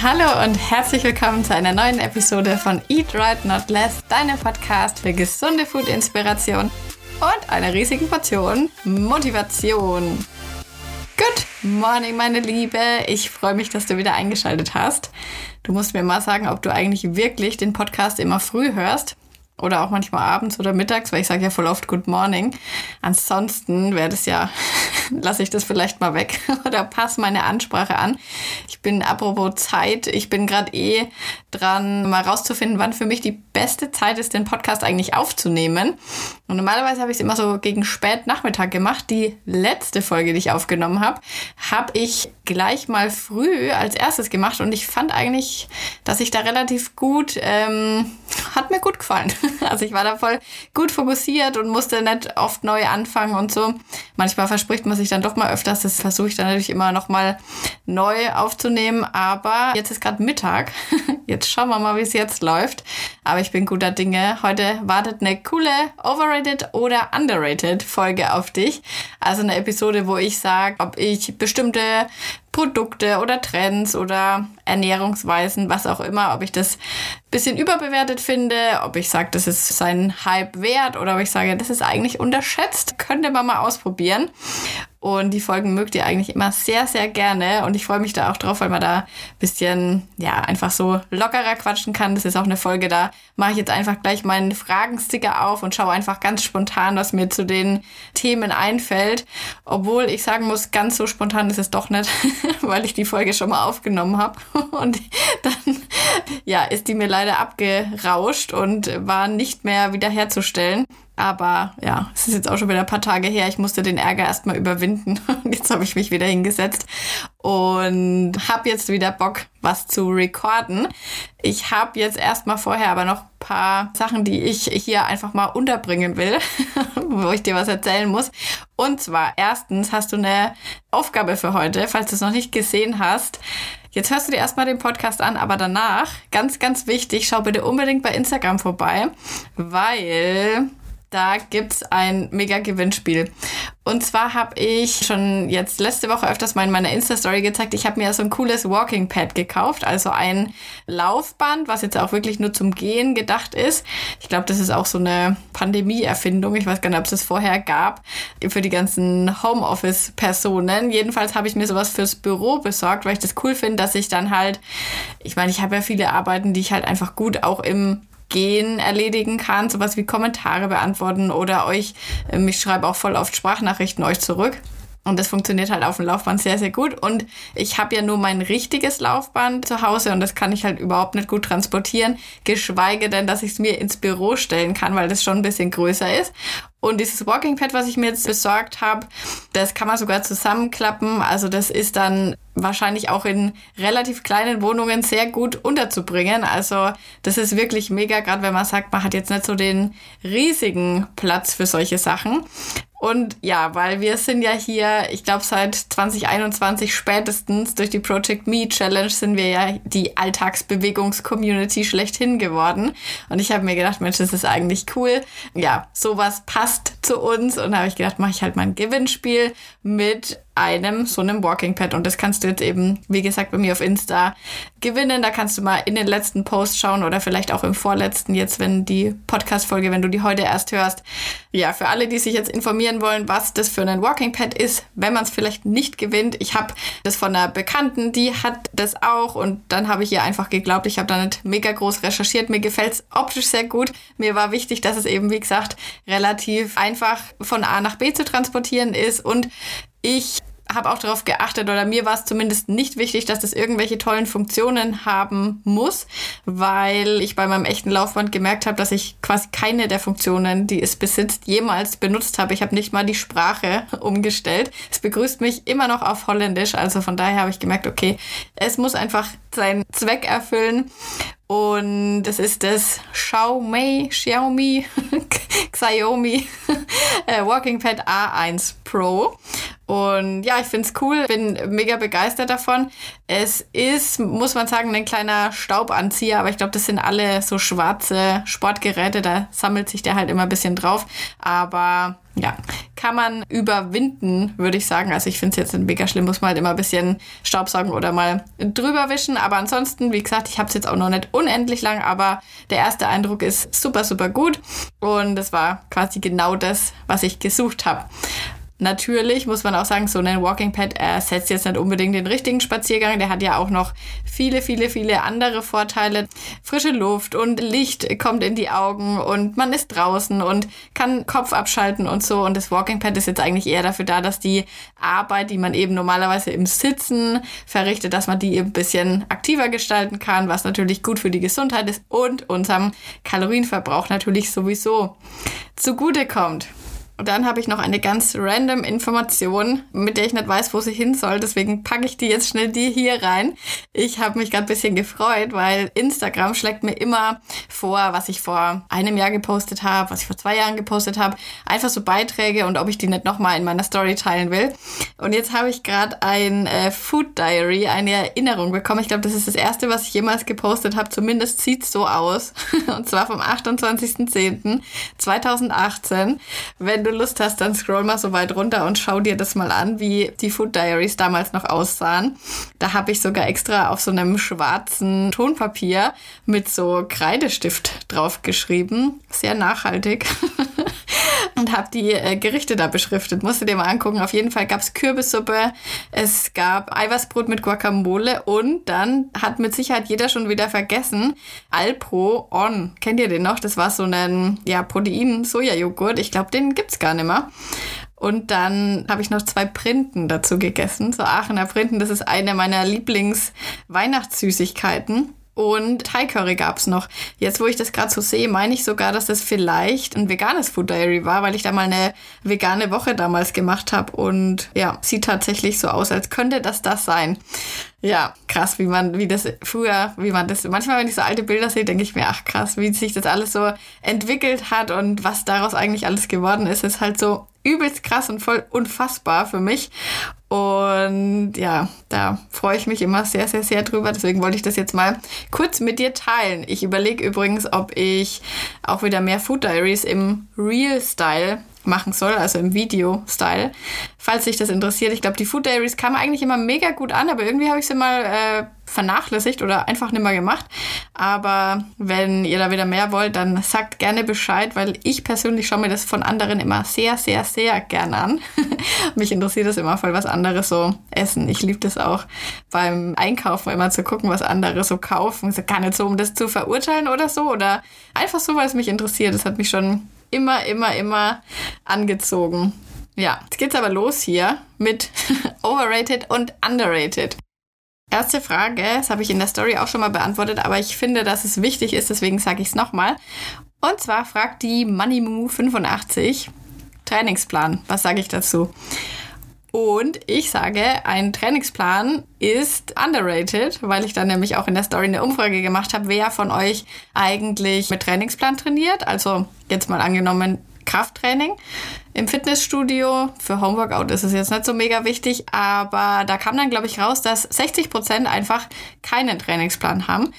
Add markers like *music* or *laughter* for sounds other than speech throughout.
Hallo und herzlich willkommen zu einer neuen Episode von Eat Right Not Less, deinem Podcast für gesunde Food-Inspiration und einer riesigen Portion Motivation. Good morning, meine Liebe. Ich freue mich, dass du wieder eingeschaltet hast. Du musst mir mal sagen, ob du eigentlich wirklich den Podcast immer früh hörst oder auch manchmal abends oder mittags, weil ich sage ja voll oft Good Morning. Ansonsten wäre das ja, *laughs* lasse ich das vielleicht mal weg *laughs* oder passe meine Ansprache an. Ich bin apropos Zeit, ich bin gerade eh dran, mal rauszufinden, wann für mich die beste Zeit ist, den Podcast eigentlich aufzunehmen. Und normalerweise habe ich es immer so gegen spät Nachmittag gemacht. Die letzte Folge, die ich aufgenommen habe, habe ich gleich mal früh als erstes gemacht und ich fand eigentlich, dass ich da relativ gut, ähm, hat mir gut gefallen. *laughs* *laughs* Also ich war da voll gut fokussiert und musste nicht oft neu anfangen und so. Manchmal verspricht man sich dann doch mal öfters. Das versuche ich dann natürlich immer noch mal neu aufzunehmen. Aber jetzt ist gerade Mittag. *laughs* Jetzt schauen wir mal, wie es jetzt läuft. Aber ich bin guter Dinge. Heute wartet eine coole Overrated oder Underrated Folge auf dich. Also eine Episode, wo ich sage, ob ich bestimmte Produkte oder Trends oder Ernährungsweisen, was auch immer, ob ich das bisschen überbewertet finde, ob ich sage, das ist sein Hype wert oder ob ich sage, das ist eigentlich unterschätzt, könnte man mal ausprobieren. Und die Folgen mögt ihr eigentlich immer sehr, sehr gerne. Und ich freue mich da auch drauf, weil man da ein bisschen, ja, einfach so lockerer quatschen kann. Das ist auch eine Folge, da mache ich jetzt einfach gleich meinen Fragensticker auf und schaue einfach ganz spontan, was mir zu den Themen einfällt. Obwohl ich sagen muss, ganz so spontan ist es doch nicht, *laughs* weil ich die Folge schon mal aufgenommen habe. *laughs* Und dann, ja, ist die mir leider abgerauscht und war nicht mehr wiederherzustellen. Aber ja, es ist jetzt auch schon wieder ein paar Tage her. Ich musste den Ärger erstmal überwinden. *laughs* Und jetzt habe ich mich wieder hingesetzt und habe jetzt wieder Bock, was zu recorden. Ich habe jetzt erstmal vorher aber noch ein paar Sachen, die ich hier einfach mal unterbringen will, *laughs* wo ich dir was erzählen muss. Und zwar, erstens hast du eine Aufgabe für heute, falls du es noch nicht gesehen hast. Jetzt hörst du dir erstmal den Podcast an, aber danach, ganz, ganz wichtig, schau bitte unbedingt bei Instagram vorbei, weil da gibt's ein mega Gewinnspiel. Und zwar habe ich schon jetzt letzte Woche öfters mal in meiner Insta-Story gezeigt, ich habe mir so ein cooles Walking Pad gekauft, also ein Laufband, was jetzt auch wirklich nur zum Gehen gedacht ist. Ich glaube, das ist auch so eine Pandemie-Erfindung. Ich weiß gar nicht, ob es das vorher gab für die ganzen Homeoffice-Personen. Jedenfalls habe ich mir sowas fürs Büro besorgt, weil ich das cool finde, dass ich dann halt, ich meine, ich habe ja viele Arbeiten, die ich halt einfach gut auch im Gehen erledigen kann, sowas wie Kommentare beantworten oder euch, ähm, ich schreibe auch voll oft Sprachnachrichten euch zurück. Und das funktioniert halt auf dem Laufband sehr, sehr gut. Und ich habe ja nur mein richtiges Laufband zu Hause und das kann ich halt überhaupt nicht gut transportieren. Geschweige denn, dass ich es mir ins Büro stellen kann, weil das schon ein bisschen größer ist. Und dieses Walking Pad, was ich mir jetzt besorgt habe, das kann man sogar zusammenklappen. Also das ist dann wahrscheinlich auch in relativ kleinen Wohnungen sehr gut unterzubringen. Also das ist wirklich mega, gerade wenn man sagt, man hat jetzt nicht so den riesigen Platz für solche Sachen. Und ja, weil wir sind ja hier, ich glaube seit 2021 spätestens durch die Project Me Challenge sind wir ja die Alltagsbewegungs-Community schlechthin geworden. Und ich habe mir gedacht, Mensch, das ist eigentlich cool. Ja, sowas passt zu uns. Und da habe ich gedacht, mache ich halt mal ein Gewinnspiel mit einem so einem Walking Pad. Und das kannst du jetzt eben, wie gesagt, bei mir auf Insta gewinnen. Da kannst du mal in den letzten Post schauen oder vielleicht auch im vorletzten, jetzt, wenn die Podcast-Folge, wenn du die heute erst hörst. Ja, für alle, die sich jetzt informieren wollen, was das für ein Walking Pad ist, wenn man es vielleicht nicht gewinnt. Ich habe das von einer Bekannten, die hat das auch. Und dann habe ich ihr einfach geglaubt, ich habe da nicht mega groß recherchiert. Mir gefällt es optisch sehr gut. Mir war wichtig, dass es eben, wie gesagt, relativ einfach von A nach B zu transportieren ist. Und ich habe auch darauf geachtet oder mir war es zumindest nicht wichtig, dass das irgendwelche tollen Funktionen haben muss, weil ich bei meinem echten Laufband gemerkt habe, dass ich quasi keine der Funktionen, die es besitzt, jemals benutzt habe. Ich habe nicht mal die Sprache *laughs* umgestellt. Es begrüßt mich immer noch auf Holländisch, also von daher habe ich gemerkt, okay, es muss einfach seinen Zweck erfüllen und das ist das Xiaomi, *laughs* Xiaomi, Xiaomi *laughs* äh, Walking Pad A1 Pro. Und ja, ich finde es cool, bin mega begeistert davon. Es ist, muss man sagen, ein kleiner Staubanzieher, aber ich glaube, das sind alle so schwarze Sportgeräte, da sammelt sich der halt immer ein bisschen drauf. Aber ja, kann man überwinden, würde ich sagen. Also ich finde es jetzt nicht mega schlimm, muss man halt immer ein bisschen Staubsaugen oder mal drüber wischen. Aber ansonsten, wie gesagt, ich habe es jetzt auch noch nicht unendlich lang, aber der erste Eindruck ist super, super gut. Und es war quasi genau das, was ich gesucht habe. Natürlich muss man auch sagen, so ein Walking Pad ersetzt jetzt nicht unbedingt den richtigen Spaziergang. Der hat ja auch noch viele, viele, viele andere Vorteile. Frische Luft und Licht kommt in die Augen und man ist draußen und kann Kopf abschalten und so. Und das Walking Pad ist jetzt eigentlich eher dafür da, dass die Arbeit, die man eben normalerweise im Sitzen verrichtet, dass man die eben ein bisschen aktiver gestalten kann, was natürlich gut für die Gesundheit ist und unserem Kalorienverbrauch natürlich sowieso zugute kommt. Und dann habe ich noch eine ganz random Information, mit der ich nicht weiß, wo sie hin soll. Deswegen packe ich die jetzt schnell die hier rein. Ich habe mich gerade ein bisschen gefreut, weil Instagram schlägt mir immer vor, was ich vor einem Jahr gepostet habe, was ich vor zwei Jahren gepostet habe. Einfach so Beiträge und ob ich die nicht nochmal in meiner Story teilen will. Und jetzt habe ich gerade ein äh, Food Diary, eine Erinnerung bekommen. Ich glaube, das ist das erste, was ich jemals gepostet habe. Zumindest sieht so aus. *laughs* und zwar vom 28.10.2018. Wenn du Lust hast, dann scroll mal so weit runter und schau dir das mal an, wie die Food Diaries damals noch aussahen. Da habe ich sogar extra auf so einem schwarzen Tonpapier mit so Kreidestift drauf geschrieben. Sehr nachhaltig. *laughs* und habe die äh, Gerichte da beschriftet. Musst du dir mal angucken. Auf jeden Fall gab es Kürbissuppe, es gab Eiweißbrot mit Guacamole und dann hat mit Sicherheit jeder schon wieder vergessen, Alpro On. Kennt ihr den noch? Das war so ein ja, Protein-Soja-Joghurt. Ich glaube, den gibt's gar nicht mehr. Und dann habe ich noch zwei Printen dazu gegessen. So Aachener Printen, das ist eine meiner Lieblings-Weihnachtssüßigkeiten. Und Thai Curry gab es noch. Jetzt, wo ich das gerade so sehe, meine ich sogar, dass das vielleicht ein veganes Food Diary war, weil ich da mal eine vegane Woche damals gemacht habe. Und ja, sieht tatsächlich so aus, als könnte das das sein. Ja, krass, wie man, wie das früher, wie man das, manchmal, wenn ich so alte Bilder sehe, denke ich mir, ach krass, wie sich das alles so entwickelt hat und was daraus eigentlich alles geworden ist, ist halt so übelst krass und voll unfassbar für mich. Und ja, da freue ich mich immer sehr, sehr, sehr drüber. Deswegen wollte ich das jetzt mal kurz mit dir teilen. Ich überlege übrigens, ob ich auch wieder mehr Food Diaries im Real Style machen soll, also im Video-Style. Falls sich das interessiert, ich glaube, die Food Diaries kamen eigentlich immer mega gut an, aber irgendwie habe ich sie mal äh, vernachlässigt oder einfach nicht mehr gemacht. Aber wenn ihr da wieder mehr wollt, dann sagt gerne Bescheid, weil ich persönlich schaue mir das von anderen immer sehr, sehr, sehr gern an. *laughs* Mich interessiert das immer voll, was andere so essen. Ich liebe das auch beim Einkaufen immer zu gucken, was andere so kaufen. Gar nicht so, um das zu verurteilen oder so oder einfach so, weil es mich interessiert. Das hat mich schon immer, immer, immer angezogen. Ja, jetzt geht's aber los hier mit *laughs* overrated und underrated. Erste Frage, das habe ich in der Story auch schon mal beantwortet, aber ich finde, dass es wichtig ist, deswegen sage ich es nochmal. Und zwar fragt die MoneyMoo85 Trainingsplan. Was sage ich dazu? Und ich sage, ein Trainingsplan ist underrated, weil ich dann nämlich auch in der Story eine Umfrage gemacht habe, wer von euch eigentlich mit Trainingsplan trainiert. Also jetzt mal angenommen Krafttraining im Fitnessstudio. Für Homeworkout ist es jetzt nicht so mega wichtig, aber da kam dann, glaube ich, raus, dass 60 Prozent einfach keinen Trainingsplan haben.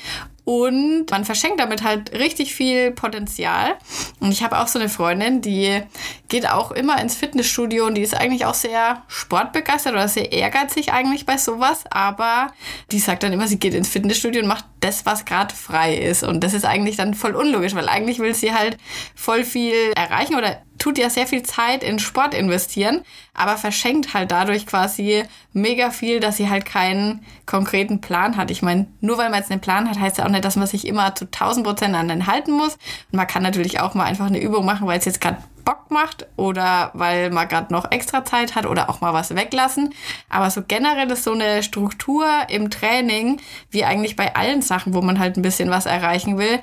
Und man verschenkt damit halt richtig viel Potenzial. Und ich habe auch so eine Freundin, die geht auch immer ins Fitnessstudio und die ist eigentlich auch sehr sportbegeistert oder sehr ehrgeizig eigentlich bei sowas. Aber die sagt dann immer, sie geht ins Fitnessstudio und macht das, was gerade frei ist. Und das ist eigentlich dann voll unlogisch, weil eigentlich will sie halt voll viel erreichen oder tut ja sehr viel Zeit in Sport investieren, aber verschenkt halt dadurch quasi mega viel, dass sie halt keinen konkreten Plan hat. Ich meine, nur weil man jetzt einen Plan hat, heißt ja auch nicht, dass man sich immer zu 1000 Prozent an den halten muss. Und man kann natürlich auch mal einfach eine Übung machen, weil es jetzt gerade Bock macht oder weil man gerade noch extra Zeit hat oder auch mal was weglassen. Aber so generell ist so eine Struktur im Training, wie eigentlich bei allen Sachen, wo man halt ein bisschen was erreichen will,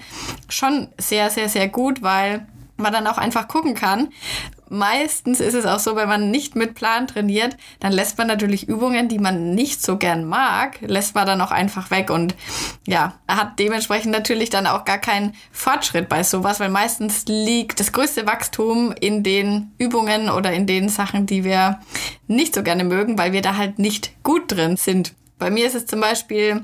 schon sehr, sehr, sehr gut, weil man dann auch einfach gucken kann, meistens ist es auch so, wenn man nicht mit Plan trainiert, dann lässt man natürlich Übungen, die man nicht so gern mag, lässt man dann auch einfach weg und ja, hat dementsprechend natürlich dann auch gar keinen Fortschritt bei sowas, weil meistens liegt das größte Wachstum in den Übungen oder in den Sachen, die wir nicht so gerne mögen, weil wir da halt nicht gut drin sind. Bei mir ist es zum Beispiel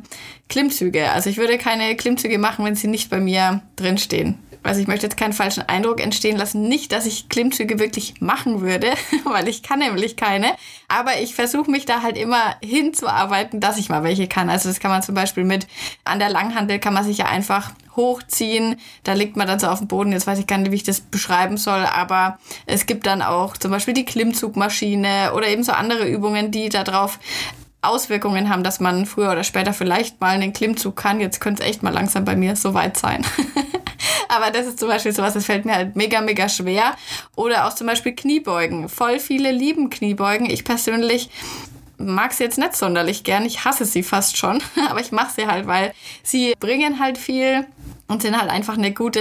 Klimmzüge. Also ich würde keine Klimmzüge machen, wenn sie nicht bei mir drinstehen also ich möchte jetzt keinen falschen Eindruck entstehen lassen. Nicht, dass ich Klimmzüge wirklich machen würde, *laughs* weil ich kann nämlich keine. Aber ich versuche mich da halt immer hinzuarbeiten, dass ich mal welche kann. Also das kann man zum Beispiel mit an der Langhandel kann man sich ja einfach hochziehen. Da liegt man dann so auf dem Boden. Jetzt weiß ich gar nicht, wie ich das beschreiben soll, aber es gibt dann auch zum Beispiel die Klimmzugmaschine oder eben so andere Übungen, die darauf Auswirkungen haben, dass man früher oder später vielleicht mal einen Klimmzug kann. Jetzt könnte es echt mal langsam bei mir so weit sein. *laughs* Aber das ist zum Beispiel sowas, das fällt mir halt mega, mega schwer. Oder auch zum Beispiel Kniebeugen. Voll viele lieben Kniebeugen. Ich persönlich mag sie jetzt nicht sonderlich gern. Ich hasse sie fast schon. *laughs* Aber ich mache sie halt, weil sie bringen halt viel und sind halt einfach eine gute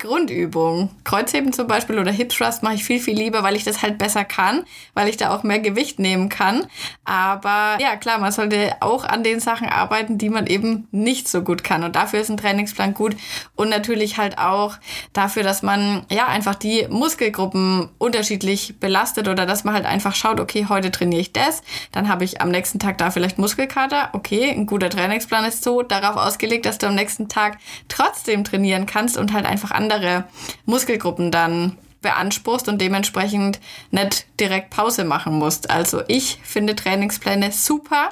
Grundübung. Kreuzheben zum Beispiel oder Hip Thrust mache ich viel, viel lieber, weil ich das halt besser kann, weil ich da auch mehr Gewicht nehmen kann. Aber ja, klar, man sollte auch an den Sachen arbeiten, die man eben nicht so gut kann. Und dafür ist ein Trainingsplan gut. Und natürlich halt auch dafür, dass man ja einfach die Muskelgruppen unterschiedlich belastet oder dass man halt einfach schaut, okay, heute trainiere ich das, dann habe ich am nächsten Tag da vielleicht Muskelkater. Okay, ein guter Trainingsplan ist so darauf ausgelegt, dass du am nächsten Tag trotzdem trotzdem trainieren kannst und halt einfach andere Muskelgruppen dann beanspruchst und dementsprechend nicht direkt Pause machen musst. Also ich finde Trainingspläne super.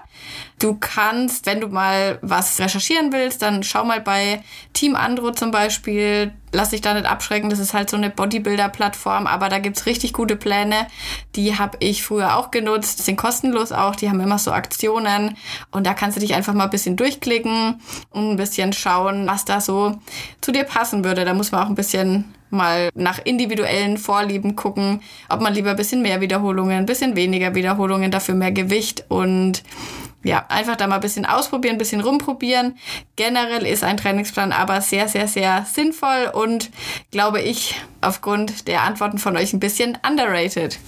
Du kannst, wenn du mal was recherchieren willst, dann schau mal bei Team Andro zum Beispiel. Lass dich da nicht abschrecken, das ist halt so eine Bodybuilder-Plattform, aber da gibt's richtig gute Pläne. Die habe ich früher auch genutzt, die sind kostenlos auch, die haben immer so Aktionen und da kannst du dich einfach mal ein bisschen durchklicken und ein bisschen schauen, was da so zu dir passen würde. Da muss man auch ein bisschen mal nach individuellen Vorlieben gucken, ob man lieber ein bisschen mehr Wiederholungen, ein bisschen weniger Wiederholungen, dafür mehr Gewicht und ja, einfach da mal ein bisschen ausprobieren, ein bisschen rumprobieren. Generell ist ein Trainingsplan aber sehr, sehr, sehr sinnvoll und glaube ich aufgrund der Antworten von euch ein bisschen underrated.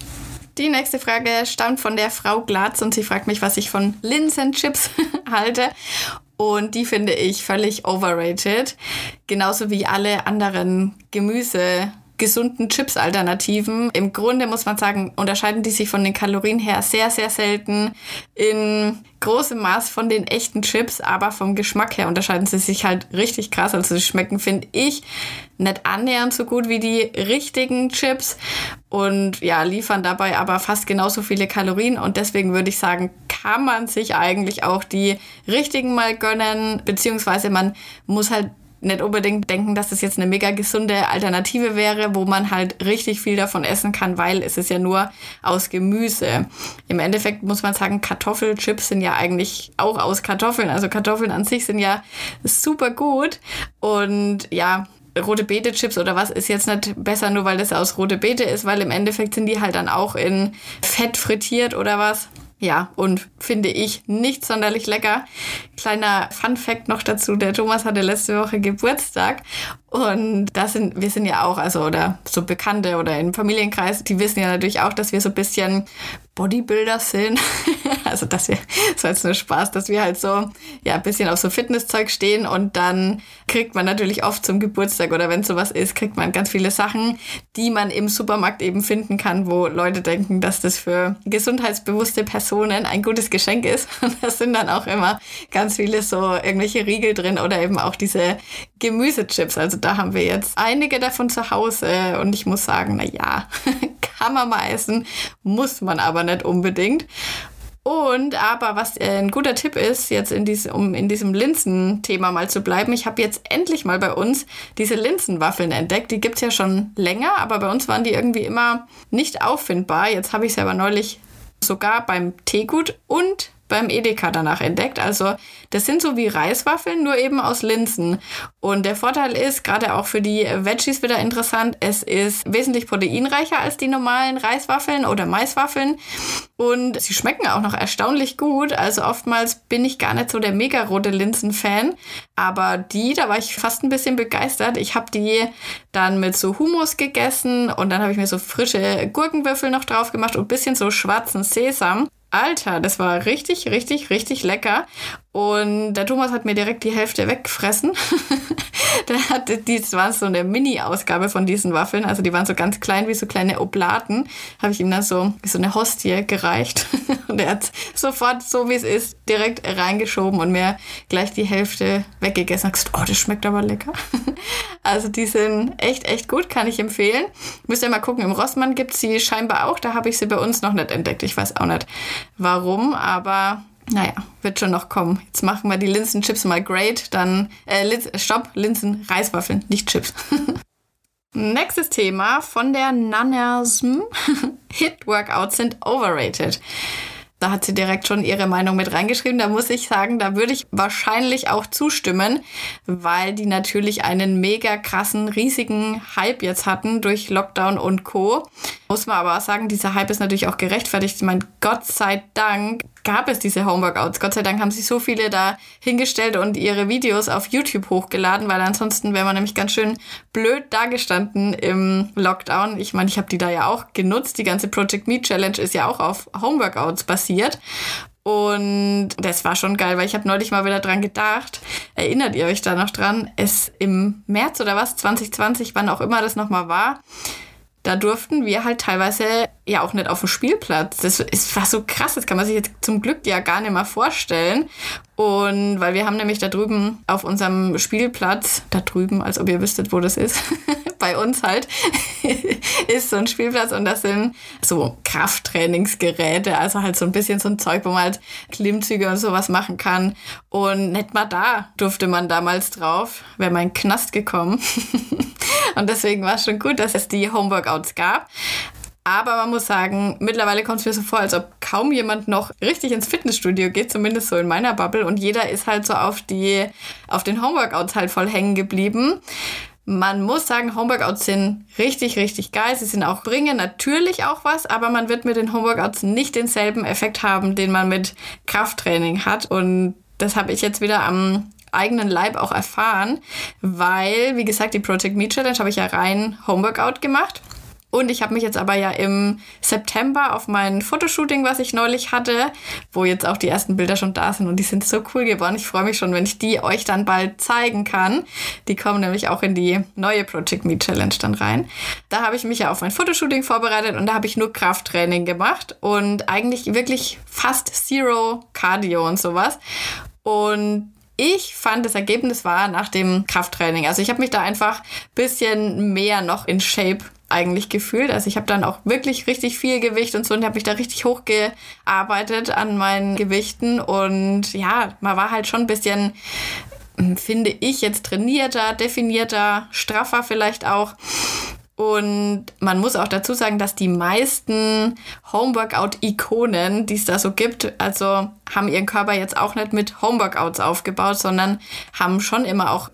Die nächste Frage stammt von der Frau Glatz und sie fragt mich, was ich von Linsenchips *laughs* halte. Und die finde ich völlig overrated. Genauso wie alle anderen Gemüse gesunden Chips-Alternativen. Im Grunde muss man sagen, unterscheiden die sich von den Kalorien her sehr, sehr selten in großem Maß von den echten Chips, aber vom Geschmack her unterscheiden sie sich halt richtig krass. Also sie schmecken, finde ich, nicht annähernd so gut wie die richtigen Chips und ja, liefern dabei aber fast genauso viele Kalorien und deswegen würde ich sagen, kann man sich eigentlich auch die richtigen mal gönnen, beziehungsweise man muss halt nicht unbedingt denken, dass das jetzt eine mega gesunde Alternative wäre, wo man halt richtig viel davon essen kann, weil es ist ja nur aus Gemüse. Im Endeffekt muss man sagen, Kartoffelchips sind ja eigentlich auch aus Kartoffeln. Also Kartoffeln an sich sind ja super gut. Und ja, rote Beete Chips oder was ist jetzt nicht besser, nur weil das aus rote Beete ist, weil im Endeffekt sind die halt dann auch in Fett frittiert oder was. Ja, und finde ich nicht sonderlich lecker. Kleiner Fun Fact noch dazu, der Thomas hatte letzte Woche Geburtstag und das sind, wir sind ja auch, also oder so Bekannte oder im Familienkreis, die wissen ja natürlich auch, dass wir so ein bisschen Bodybuilder sind. *laughs* also dass wir, das war jetzt nur Spaß, dass wir halt so, ja, ein bisschen auf so Fitnesszeug stehen und dann kriegt man natürlich oft zum Geburtstag oder wenn sowas ist, kriegt man ganz viele Sachen, die man im Supermarkt eben finden kann, wo Leute denken, dass das für gesundheitsbewusste Personen ein gutes Geschenk ist. *laughs* Und da sind dann auch immer ganz viele so irgendwelche Riegel drin oder eben auch diese Gemüsechips. Also da haben wir jetzt einige davon zu Hause und ich muss sagen, na ja, *laughs* kann man mal essen, muss man aber nicht unbedingt. Und aber was äh, ein guter Tipp ist, jetzt in diesem, um in diesem Linsen-Thema mal zu bleiben, ich habe jetzt endlich mal bei uns diese Linsenwaffeln entdeckt. Die gibt es ja schon länger, aber bei uns waren die irgendwie immer nicht auffindbar. Jetzt habe ich sie aber neulich sogar beim Teegut und beim Edeka danach entdeckt. Also das sind so wie Reiswaffeln, nur eben aus Linsen. Und der Vorteil ist, gerade auch für die Veggies wieder interessant, es ist wesentlich proteinreicher als die normalen Reiswaffeln oder Maiswaffeln. Und sie schmecken auch noch erstaunlich gut. Also oftmals bin ich gar nicht so der mega rote Linsen-Fan. Aber die, da war ich fast ein bisschen begeistert. Ich habe die dann mit so Hummus gegessen und dann habe ich mir so frische Gurkenwürfel noch drauf gemacht und bisschen so schwarzen Sesam. Alter, das war richtig, richtig, richtig lecker. Und der Thomas hat mir direkt die Hälfte weggefressen. *laughs* der hatte, das war so eine Mini-Ausgabe von diesen Waffeln. Also die waren so ganz klein wie so kleine Oblaten. Habe ich ihm dann so wie so eine Hostie gereicht. *laughs* Und er hat sofort, so wie es ist, direkt reingeschoben und mir gleich die Hälfte weggegessen. Hat gesagt, oh, das schmeckt aber lecker. *laughs* also die sind echt, echt gut, kann ich empfehlen. Müsst ihr mal gucken, im Rossmann gibt es sie scheinbar auch. Da habe ich sie bei uns noch nicht entdeckt. Ich weiß auch nicht warum, aber naja, wird schon noch kommen. Jetzt machen wir die Linsenchips mal great. Dann, äh, Lins stopp, Linsen, Reiswaffeln, nicht Chips. *laughs* Nächstes Thema von der Nannersm. *laughs* Hit-Workouts sind overrated. Da hat sie direkt schon ihre Meinung mit reingeschrieben. Da muss ich sagen, da würde ich wahrscheinlich auch zustimmen, weil die natürlich einen mega krassen, riesigen Hype jetzt hatten durch Lockdown und Co. Muss man aber auch sagen, dieser Hype ist natürlich auch gerechtfertigt. Ich meine, Gott sei Dank gab es diese Homeworkouts. Gott sei Dank haben sich so viele da hingestellt und ihre Videos auf YouTube hochgeladen, weil ansonsten wäre man nämlich ganz schön blöd dagestanden im Lockdown. Ich meine, ich habe die da ja auch genutzt. Die ganze Project Me Challenge ist ja auch auf Homeworkouts basiert. Und das war schon geil, weil ich habe neulich mal wieder dran gedacht. Erinnert ihr euch da noch dran? Es im März oder was, 2020, wann auch immer das nochmal war, da durften wir halt teilweise ja auch nicht auf dem Spielplatz. Das ist, war so krass, das kann man sich jetzt zum Glück ja gar nicht mehr vorstellen. Und weil wir haben nämlich da drüben auf unserem Spielplatz, da drüben, als ob ihr wüsstet, wo das ist, *laughs* bei uns halt, *laughs* ist so ein Spielplatz und das sind so Krafttrainingsgeräte, also halt so ein bisschen so ein Zeug, wo man halt Klimmzüge und sowas machen kann. Und nicht mal da durfte man damals drauf, wäre mein Knast gekommen. *laughs* und deswegen war es schon gut, dass es die Homeworkouts gab. Aber man muss sagen, mittlerweile kommt es mir so vor, als ob kaum jemand noch richtig ins Fitnessstudio geht, zumindest so in meiner Bubble. Und jeder ist halt so auf die, auf den Homeworkouts halt voll hängen geblieben. Man muss sagen, Homeworkouts sind richtig, richtig geil. Sie sind auch, bringen natürlich auch was, aber man wird mit den Homeworkouts nicht denselben Effekt haben, den man mit Krafttraining hat. Und das habe ich jetzt wieder am eigenen Leib auch erfahren, weil, wie gesagt, die Project Me Challenge habe ich ja rein Homeworkout gemacht. Und ich habe mich jetzt aber ja im September auf mein Fotoshooting, was ich neulich hatte, wo jetzt auch die ersten Bilder schon da sind und die sind so cool geworden. Ich freue mich schon, wenn ich die euch dann bald zeigen kann. Die kommen nämlich auch in die neue Project Me Challenge dann rein. Da habe ich mich ja auf mein Fotoshooting vorbereitet und da habe ich nur Krafttraining gemacht und eigentlich wirklich fast Zero Cardio und sowas. Und ich fand, das Ergebnis war nach dem Krafttraining. Also ich habe mich da einfach bisschen mehr noch in Shape eigentlich gefühlt. Also ich habe dann auch wirklich richtig viel Gewicht und so und habe mich da richtig hochgearbeitet an meinen Gewichten und ja, man war halt schon ein bisschen hm, finde ich jetzt trainierter, definierter, straffer vielleicht auch. Und man muss auch dazu sagen, dass die meisten Homeworkout-Ikonen, die es da so gibt, also haben ihren Körper jetzt auch nicht mit Homeworkouts aufgebaut, sondern haben schon immer auch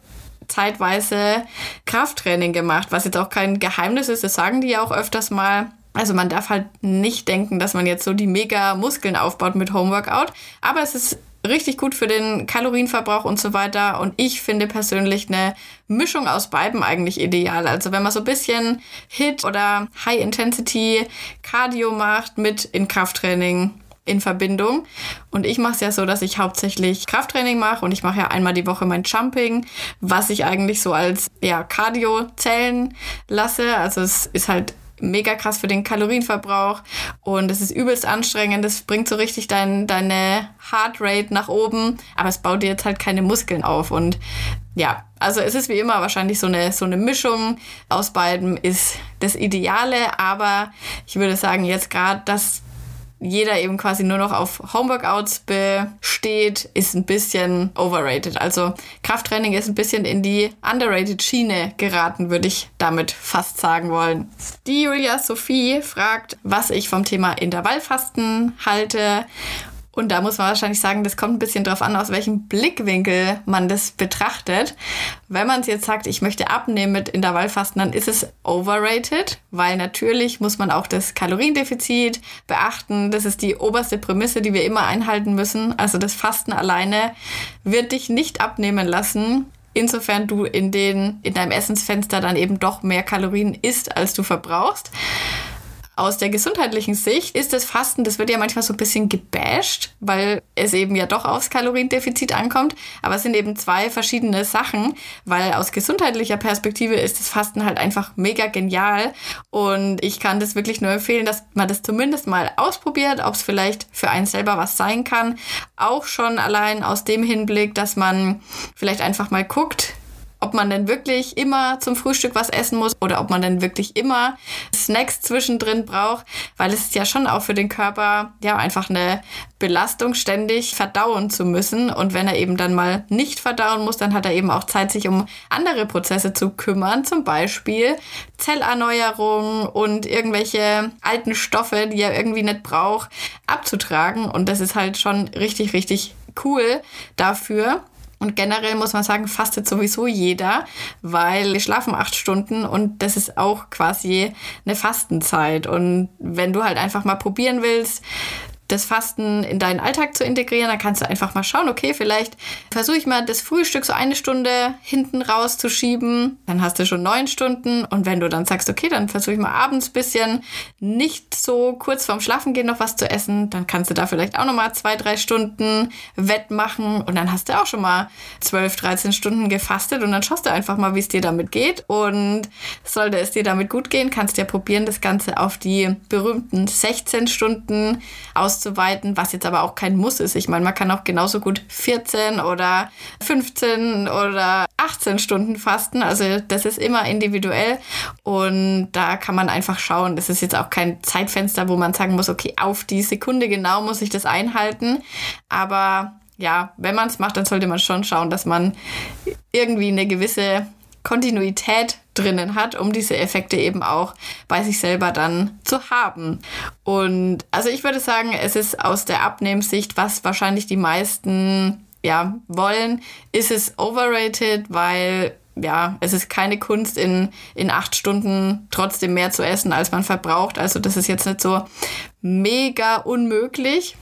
zeitweise Krafttraining gemacht, was jetzt auch kein Geheimnis ist, das sagen die ja auch öfters mal. Also man darf halt nicht denken, dass man jetzt so die mega Muskeln aufbaut mit Homeworkout, aber es ist richtig gut für den Kalorienverbrauch und so weiter. Und ich finde persönlich eine Mischung aus beiden eigentlich ideal. Also wenn man so ein bisschen Hit oder High Intensity Cardio macht mit in Krafttraining in Verbindung. Und ich mache es ja so, dass ich hauptsächlich Krafttraining mache und ich mache ja einmal die Woche mein Jumping, was ich eigentlich so als ja, Cardio zählen lasse. Also es ist halt mega krass für den Kalorienverbrauch und es ist übelst anstrengend. Das bringt so richtig dein, deine Heartrate nach oben, aber es baut dir jetzt halt keine Muskeln auf. Und ja, also es ist wie immer wahrscheinlich so eine, so eine Mischung aus beiden ist das Ideale, aber ich würde sagen, jetzt gerade das jeder eben quasi nur noch auf Homeworkouts besteht, ist ein bisschen overrated. Also Krafttraining ist ein bisschen in die underrated Schiene geraten, würde ich damit fast sagen wollen. Die Julia Sophie fragt, was ich vom Thema Intervallfasten halte Und da muss man wahrscheinlich sagen, das kommt ein bisschen drauf an, aus welchem Blickwinkel man das betrachtet. Wenn man es jetzt sagt, ich möchte abnehmen mit Intervallfasten, dann ist es overrated, weil natürlich muss man auch das Kaloriendefizit beachten. Das ist die oberste Prämisse, die wir immer einhalten müssen. Also das Fasten alleine wird dich nicht abnehmen lassen. Insofern du in den, in deinem Essensfenster dann eben doch mehr Kalorien isst, als du verbrauchst aus der gesundheitlichen Sicht ist das Fasten, das wird ja manchmal so ein bisschen gebasht, weil es eben ja doch aufs Kaloriendefizit ankommt. Aber es sind eben zwei verschiedene Sachen, weil aus gesundheitlicher Perspektive ist das Fasten halt einfach mega genial. Und ich kann das wirklich nur empfehlen, dass man das zumindest mal ausprobiert, ob es vielleicht für einen selber was sein kann. Auch schon allein aus dem Hinblick, dass man vielleicht einfach mal guckt, ob man denn wirklich immer zum Frühstück was essen muss oder ob man denn wirklich immer Snacks zwischendrin braucht, weil es ist ja schon auch für den Körper ja einfach eine Belastung, ständig verdauen zu müssen. Und wenn er eben dann mal nicht verdauen muss, dann hat er eben auch Zeit, sich um andere Prozesse zu kümmern, zum Beispiel Zellerneuerung und irgendwelche alten Stoffe, die er irgendwie nicht braucht, abzutragen. Und das ist halt schon richtig, richtig cool dafür. Und generell muss man sagen, fastet sowieso jeder, weil wir schlafen acht Stunden und das ist auch quasi eine Fastenzeit. Und wenn du halt einfach mal probieren willst, das Fasten in deinen Alltag zu integrieren. Da kannst du einfach mal schauen, okay, vielleicht versuche ich mal das Frühstück so eine Stunde hinten rauszuschieben. Dann hast du schon neun Stunden. Und wenn du dann sagst, okay, dann versuche ich mal abends ein bisschen nicht so kurz vorm Schlafengehen noch was zu essen, dann kannst du da vielleicht auch noch mal zwei, drei Stunden wettmachen. Und dann hast du auch schon mal zwölf, dreizehn Stunden gefastet. Und dann schaust du einfach mal, wie es dir damit geht. Und sollte es dir damit gut gehen, kannst du ja probieren, das Ganze auf die berühmten 16 Stunden aus auszuweiten, was jetzt aber auch kein Muss ist. Ich meine, man kann auch genauso gut 14 oder 15 oder 18 Stunden fasten. Also das ist immer individuell und da kann man einfach schauen. Das ist jetzt auch kein Zeitfenster, wo man sagen muss, okay, auf die Sekunde genau muss ich das einhalten. Aber ja, wenn man es macht, dann sollte man schon schauen, dass man irgendwie eine gewisse Kontinuität drinnen hat, um diese Effekte eben auch bei sich selber dann zu haben. Und also ich würde sagen, es ist aus der Abnehmsicht, was wahrscheinlich die meisten ja wollen, ist es overrated, weil ja, es ist keine Kunst, in, in acht Stunden trotzdem mehr zu essen, als man verbraucht. Also das ist jetzt nicht so mega unmöglich.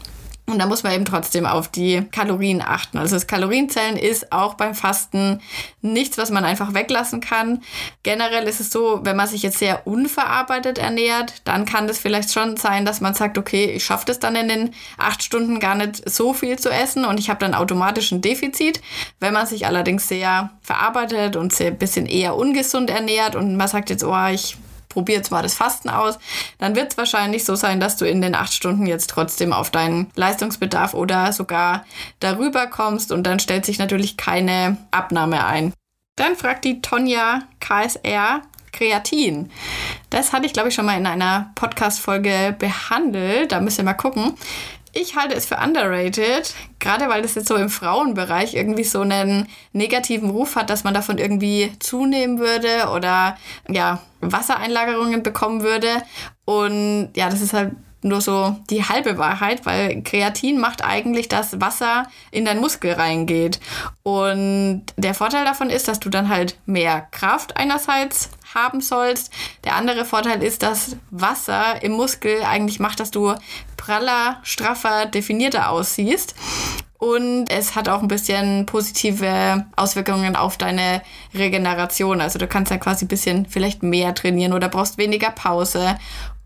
Und da muss man eben trotzdem auf die Kalorien achten. Also das Kalorienzählen ist auch beim Fasten nichts, was man einfach weglassen kann. Generell ist es so, wenn man sich jetzt sehr unverarbeitet ernährt, dann kann das vielleicht schon sein, dass man sagt, okay, ich schaffe das dann in den acht Stunden gar nicht so viel zu essen und ich habe dann automatisch ein Defizit. Wenn man sich allerdings sehr verarbeitet und sehr bisschen eher ungesund ernährt und man sagt jetzt, oh, ich probier jetzt mal das Fasten aus, dann wird es wahrscheinlich so sein, dass du in den acht Stunden jetzt trotzdem auf deinen Leistungsbedarf oder sogar darüber kommst und dann stellt sich natürlich keine Abnahme ein. Dann fragt die Tonja KSR, Kreatin. Das hatte ich, glaube ich, schon mal in einer Podcast-Folge behandelt. Da müsst ihr mal gucken. Ich halte es für underrated, gerade weil das jetzt so im Frauenbereich irgendwie so einen negativen Ruf hat, dass man davon irgendwie zunehmen würde oder ja, Wassereinlagerungen bekommen würde. Und ja, das ist halt nur so die halbe Wahrheit, weil Kreatin macht eigentlich, dass Wasser in dein Muskel reingeht. Und der Vorteil davon ist, dass du dann halt mehr Kraft einerseits haben sollst. Der andere Vorteil ist, dass Wasser im Muskel eigentlich macht, dass du praller, straffer, definierter aussiehst. Und es hat auch ein bisschen positive Auswirkungen auf deine Regeneration. Also du kannst ja quasi ein bisschen vielleicht mehr trainieren oder brauchst weniger Pause.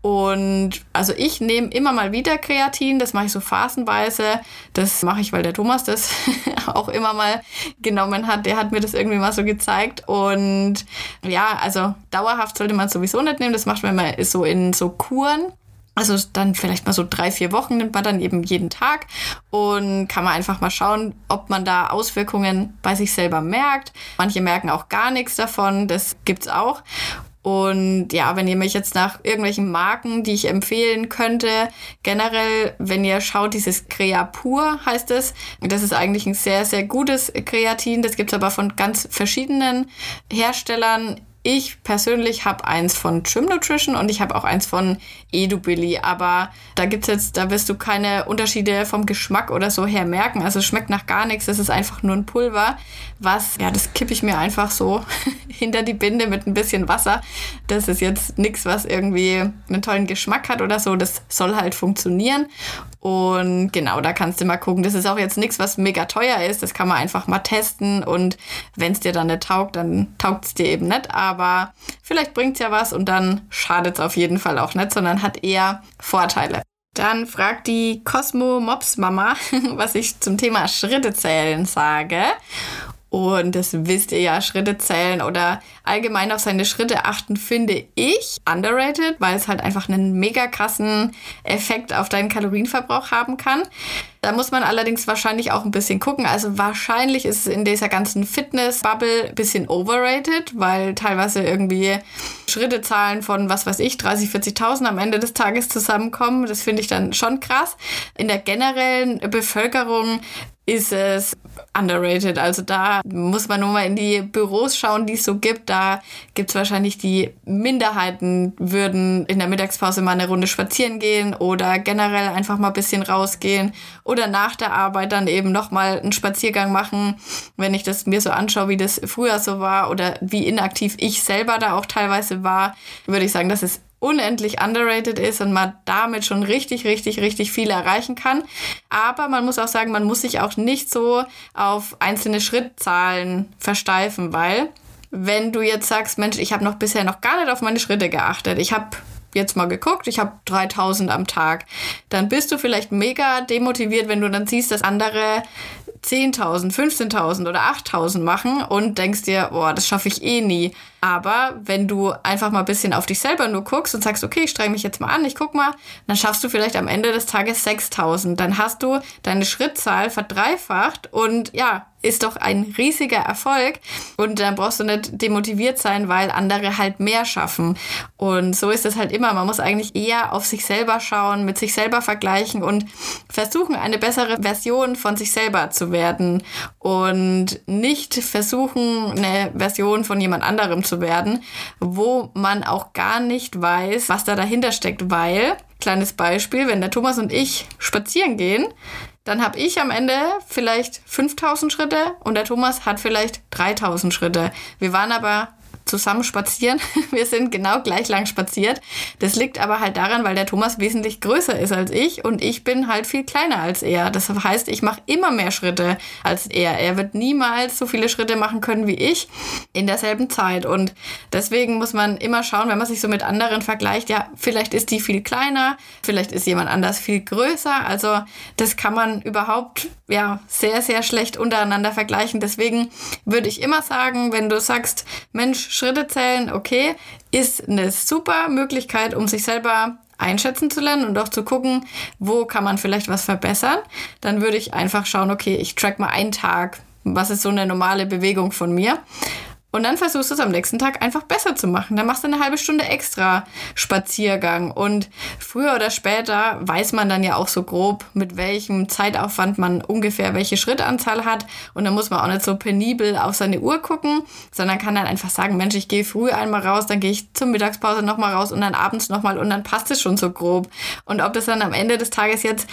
Und also ich nehme immer mal wieder Kreatin, das mache ich so phasenweise. Das mache ich, weil der Thomas das *laughs* auch immer mal genommen hat. Der hat mir das irgendwie mal so gezeigt. Und ja, also dauerhaft sollte man sowieso nicht nehmen. Das macht man immer so in so Kuren. Also dann vielleicht mal so drei, vier Wochen nimmt man dann eben jeden Tag und kann man einfach mal schauen, ob man da Auswirkungen bei sich selber merkt. Manche merken auch gar nichts davon, das gibt's auch. Und ja, wenn ihr mich jetzt nach irgendwelchen Marken, die ich empfehlen könnte, generell, wenn ihr schaut, dieses Creapur heißt es, das ist eigentlich ein sehr, sehr gutes Kreatin. Das gibt's aber von ganz verschiedenen Herstellern ich persönlich habe eins von Trim Nutrition und ich habe auch eins von EduBilly, aber da gibt's jetzt, da wirst du keine Unterschiede vom Geschmack oder so her merken. Also es schmeckt nach gar nichts, es ist einfach nur ein Pulver, was, ja, das kippe ich mir einfach so *laughs* hinter die Binde mit ein bisschen Wasser. Das ist jetzt nichts, was irgendwie einen tollen Geschmack hat oder so. Das soll halt funktionieren. Und genau, da kannst du mal gucken. Das ist auch jetzt nichts, was mega teuer ist. Das kann man einfach mal testen. Und wenn es dir dann nicht taugt, dann taugt es dir eben nicht. Aber vielleicht bringt es ja was und dann schadet es auf jeden Fall auch nicht, sondern hat eher Vorteile. Dann fragt die Cosmo Mops Mama, *laughs* was ich zum Thema Schritte zählen sage. Und das wisst ihr ja, Schritte zählen oder allgemein auf seine Schritte achten, finde ich underrated, weil es halt einfach einen mega krassen Effekt auf deinen Kalorienverbrauch haben kann. Da muss man allerdings wahrscheinlich auch ein bisschen gucken. Also wahrscheinlich ist es in dieser ganzen Fitness-Bubble ein bisschen overrated, weil teilweise irgendwie Schrittezahlen von, was weiß ich, 30, 40.000 am Ende des Tages zusammenkommen. Das finde ich dann schon krass. In der generellen Bevölkerung ist es underrated. Also da muss man nur mal in die Büros schauen, die es so gibt. Da gibt es wahrscheinlich die Minderheiten, würden in der Mittagspause mal eine Runde spazieren gehen oder generell einfach mal ein bisschen rausgehen oder nach der Arbeit dann eben nochmal einen Spaziergang machen. Wenn ich das mir so anschaue, wie das früher so war oder wie inaktiv ich selber da auch teilweise war, würde ich sagen, das ist unendlich underrated ist und man damit schon richtig, richtig, richtig viel erreichen kann. Aber man muss auch sagen, man muss sich auch nicht so auf einzelne Schrittzahlen versteifen, weil wenn du jetzt sagst, Mensch, ich habe noch bisher noch gar nicht auf meine Schritte geachtet, ich habe jetzt mal geguckt, ich habe 3000 am Tag, dann bist du vielleicht mega demotiviert, wenn du dann siehst, dass andere 10.000, 15.000 oder 8.000 machen und denkst dir, boah, das schaffe ich eh nie. Aber wenn du einfach mal ein bisschen auf dich selber nur guckst und sagst, okay, ich streng mich jetzt mal an, ich guck mal, dann schaffst du vielleicht am Ende des Tages 6000. Dann hast du deine Schrittzahl verdreifacht und ja, ist doch ein riesiger Erfolg. Und dann brauchst du nicht demotiviert sein, weil andere halt mehr schaffen. Und so ist es halt immer. Man muss eigentlich eher auf sich selber schauen, mit sich selber vergleichen und versuchen, eine bessere Version von sich selber zu werden. Und nicht versuchen, eine Version von jemand anderem zu werden, wo man auch gar nicht weiß, was da dahinter steckt. Weil, kleines Beispiel, wenn der Thomas und ich spazieren gehen, dann habe ich am Ende vielleicht 5000 Schritte und der Thomas hat vielleicht 3000 Schritte. Wir waren aber zusammen spazieren. *laughs* Wir sind genau gleich lang spaziert. Das liegt aber halt daran, weil der Thomas wesentlich größer ist als ich und ich bin halt viel kleiner als er. Das heißt, ich mache immer mehr Schritte als er. Er wird niemals so viele Schritte machen können wie ich in derselben Zeit. Und deswegen muss man immer schauen, wenn man sich so mit anderen vergleicht, ja, vielleicht ist die viel kleiner, vielleicht ist jemand anders viel größer. Also das kann man überhaupt ja sehr, sehr schlecht untereinander vergleichen. Deswegen würde ich immer sagen, wenn du sagst, Mensch, Schritte zählen, okay, ist eine super Möglichkeit, um sich selber einschätzen zu lernen und auch zu gucken, wo kann man vielleicht was verbessern. Dann würde ich einfach schauen, okay, ich track mal einen Tag. Was ist so eine normale Bewegung von mir? Und dann versuchst du es am nächsten Tag einfach besser zu machen. Dann machst du eine halbe Stunde extra Spaziergang. Und früher oder später weiß man dann ja auch so grob, mit welchem Zeitaufwand man ungefähr welche Schrittanzahl hat. Und dann muss man auch nicht so penibel auf seine Uhr gucken, sondern kann dann einfach sagen, Mensch, ich gehe früh einmal raus, dann gehe ich zur Mittagspause nochmal raus und dann abends nochmal und dann passt es schon so grob. Und ob das dann am Ende des Tages jetzt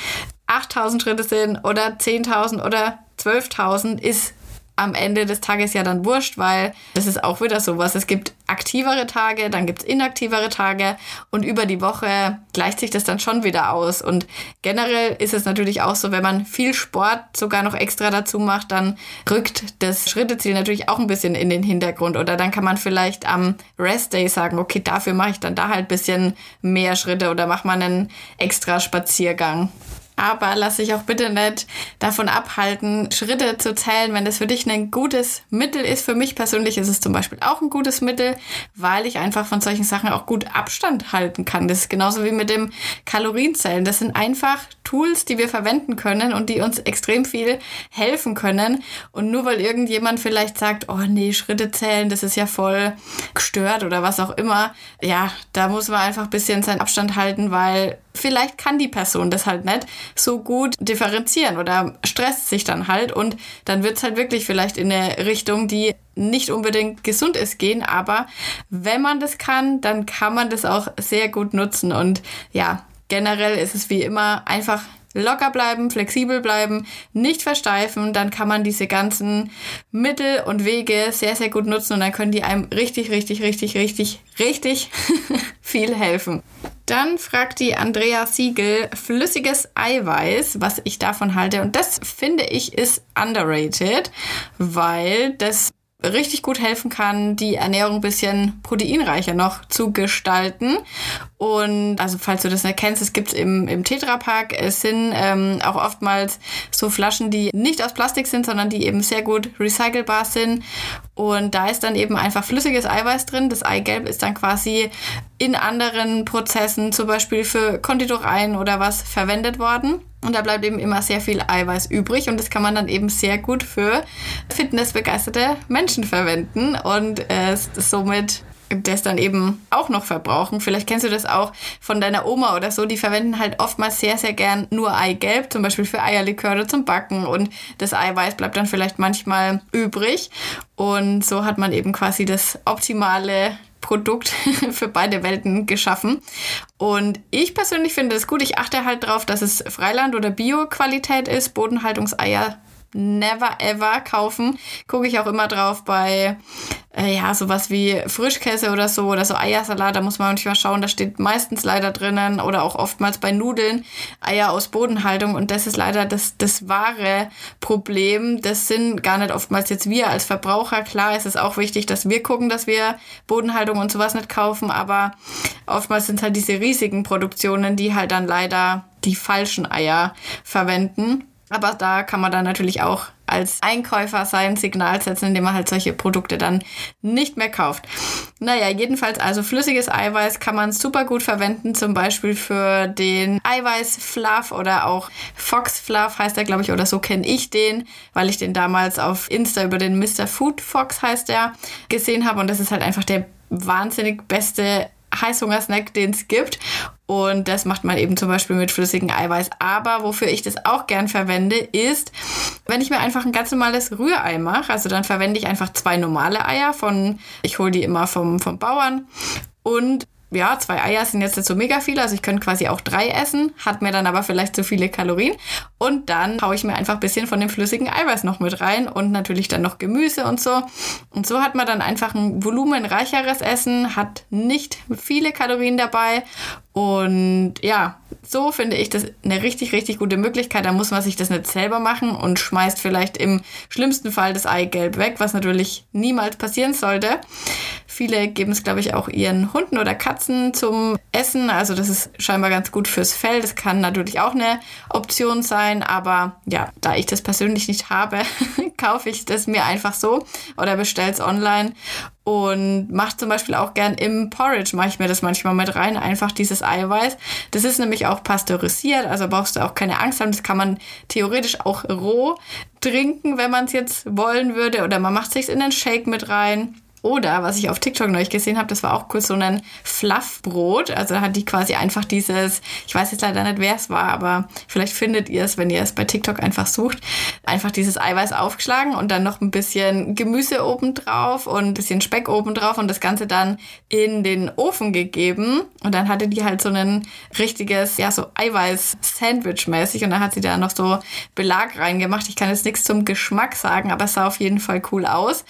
8000 Schritte sind oder 10.000 oder 12.000 ist am Ende des Tages ja dann wurscht, weil das ist auch wieder sowas. Es gibt aktivere Tage, dann gibt es inaktivere Tage und über die Woche gleicht sich das dann schon wieder aus. Und generell ist es natürlich auch so, wenn man viel Sport sogar noch extra dazu macht, dann rückt das Schritteziel natürlich auch ein bisschen in den Hintergrund. Oder dann kann man vielleicht am Rest Day sagen, okay, dafür mache ich dann da halt ein bisschen mehr Schritte oder mache mal einen extra Spaziergang. Aber lass dich auch bitte nicht davon abhalten, Schritte zu zählen, wenn das für dich ein gutes Mittel ist. Für mich persönlich ist es zum Beispiel auch ein gutes Mittel, weil ich einfach von solchen Sachen auch gut Abstand halten kann. Das ist genauso wie mit dem Kalorienzählen. Das sind einfach Tools, die wir verwenden können und die uns extrem viel helfen können. Und nur weil irgendjemand vielleicht sagt, oh nee, Schritte zählen, das ist ja voll gestört oder was auch immer, ja, da muss man einfach ein bisschen seinen Abstand halten, weil vielleicht kann die Person das halt nicht so gut differenzieren oder stresst sich dann halt und dann wird es halt wirklich vielleicht in eine Richtung, die nicht unbedingt gesund ist, gehen. Aber wenn man das kann, dann kann man das auch sehr gut nutzen. Und ja, generell ist es wie immer einfach locker bleiben, flexibel bleiben, nicht versteifen, dann kann man diese ganzen Mittel und Wege sehr, sehr gut nutzen und dann können die einem richtig, richtig, richtig, richtig, richtig *laughs* viel helfen. Dann fragt die Andrea Siegel flüssiges Eiweiß, was ich davon halte. Und das finde ich ist underrated, weil das richtig gut helfen kann, die Ernährung ein bisschen proteinreicher noch zu gestalten. Und also falls du das nicht kennst, es gibt im, im Tetrapack. Es sind ähm, auch oftmals so Flaschen, die nicht aus Plastik sind, sondern die eben sehr gut recycelbar sind. Und da ist dann eben einfach flüssiges Eiweiß drin. Das Eigelb ist dann quasi in anderen Prozessen, zum Beispiel für Konditoreien oder was, verwendet worden. Und da bleibt eben immer sehr viel Eiweiß übrig und das kann man dann eben sehr gut für fitnessbegeisterte Menschen verwenden und äh, somit das dann eben auch noch verbrauchen. Vielleicht kennst du das auch von deiner Oma oder so. Die verwenden halt oftmals sehr, sehr gern nur Eigelb, zum Beispiel für Eierliköre zum Backen. Und das Eiweiß bleibt dann vielleicht manchmal übrig. Und so hat man eben quasi das optimale Produkt *laughs* für beide Welten geschaffen. Und ich persönlich finde es gut. Ich achte halt darauf, dass es Freiland- oder Bio-Qualität ist. Bodenhaltungseier never ever kaufen. Gucke ich auch immer drauf bei, äh, ja, sowas wie Frischkäse oder so oder so Eiersalat. Da muss man manchmal schauen, da steht meistens leider drinnen oder auch oftmals bei Nudeln Eier aus Bodenhaltung. Und das ist leider das, das wahre Problem. Das sind gar nicht oftmals jetzt wir als Verbraucher. Klar ist es auch wichtig, dass wir gucken, dass wir Bodenhaltung und sowas nicht kaufen. Aber oftmals sind halt diese riesigen Produktionen, die halt dann leider die falschen Eier verwenden. Aber da kann man dann natürlich auch als Einkäufer sein Signal setzen, indem man halt solche Produkte dann nicht mehr kauft. Naja, jedenfalls also flüssiges Eiweiß kann man super gut verwenden, zum Beispiel für den Eiweißfluff oder auch Fox Fluff heißt er, glaube ich, oder so kenne ich den, weil ich den damals auf Insta über den Mr. Food Fox heißt er gesehen habe und das ist halt einfach der wahnsinnig beste Heißhungersnack, den es gibt. Und das macht man eben zum Beispiel mit flüssigem Eiweiß. Aber wofür ich das auch gern verwende, ist, wenn ich mir einfach ein ganz normales Rührei mache. Also dann verwende ich einfach zwei normale Eier von, ich hole die immer vom, vom Bauern. Und ja, zwei Eier sind jetzt nicht so mega viel, also ich könnte quasi auch drei essen, hat mir dann aber vielleicht zu viele Kalorien. Und dann haue ich mir einfach ein bisschen von dem flüssigen Eiweiß noch mit rein und natürlich dann noch Gemüse und so. Und so hat man dann einfach ein volumenreicheres Essen, hat nicht viele Kalorien dabei und ja, so finde ich das eine richtig, richtig gute Möglichkeit. Da muss man sich das nicht selber machen und schmeißt vielleicht im schlimmsten Fall das Eigelb weg, was natürlich niemals passieren sollte. Viele geben es, glaube ich, auch ihren Hunden oder Katzen zum Essen. Also das ist scheinbar ganz gut fürs Fell. Das kann natürlich auch eine Option sein. Aber ja, da ich das persönlich nicht habe, *laughs* kaufe ich das mir einfach so oder bestelle es online und mache zum Beispiel auch gern im Porridge, mache ich mir das manchmal mit rein, einfach dieses Eiweiß. Das ist nämlich auch pasteurisiert, also brauchst du auch keine Angst haben. Das kann man theoretisch auch roh trinken, wenn man es jetzt wollen würde. Oder man macht sich in den Shake mit rein. Oder was ich auf TikTok neulich gesehen habe, das war auch kurz so ein Fluffbrot. Also da hat die quasi einfach dieses, ich weiß jetzt leider nicht, wer es war, aber vielleicht findet ihr es, wenn ihr es bei TikTok einfach sucht, einfach dieses Eiweiß aufgeschlagen und dann noch ein bisschen Gemüse oben drauf und ein bisschen Speck oben drauf und das Ganze dann in den Ofen gegeben. Und dann hatte die halt so ein richtiges, ja, so Eiweiß-Sandwich mäßig und dann hat sie da noch so Belag reingemacht. Ich kann jetzt nichts zum Geschmack sagen, aber es sah auf jeden Fall cool aus.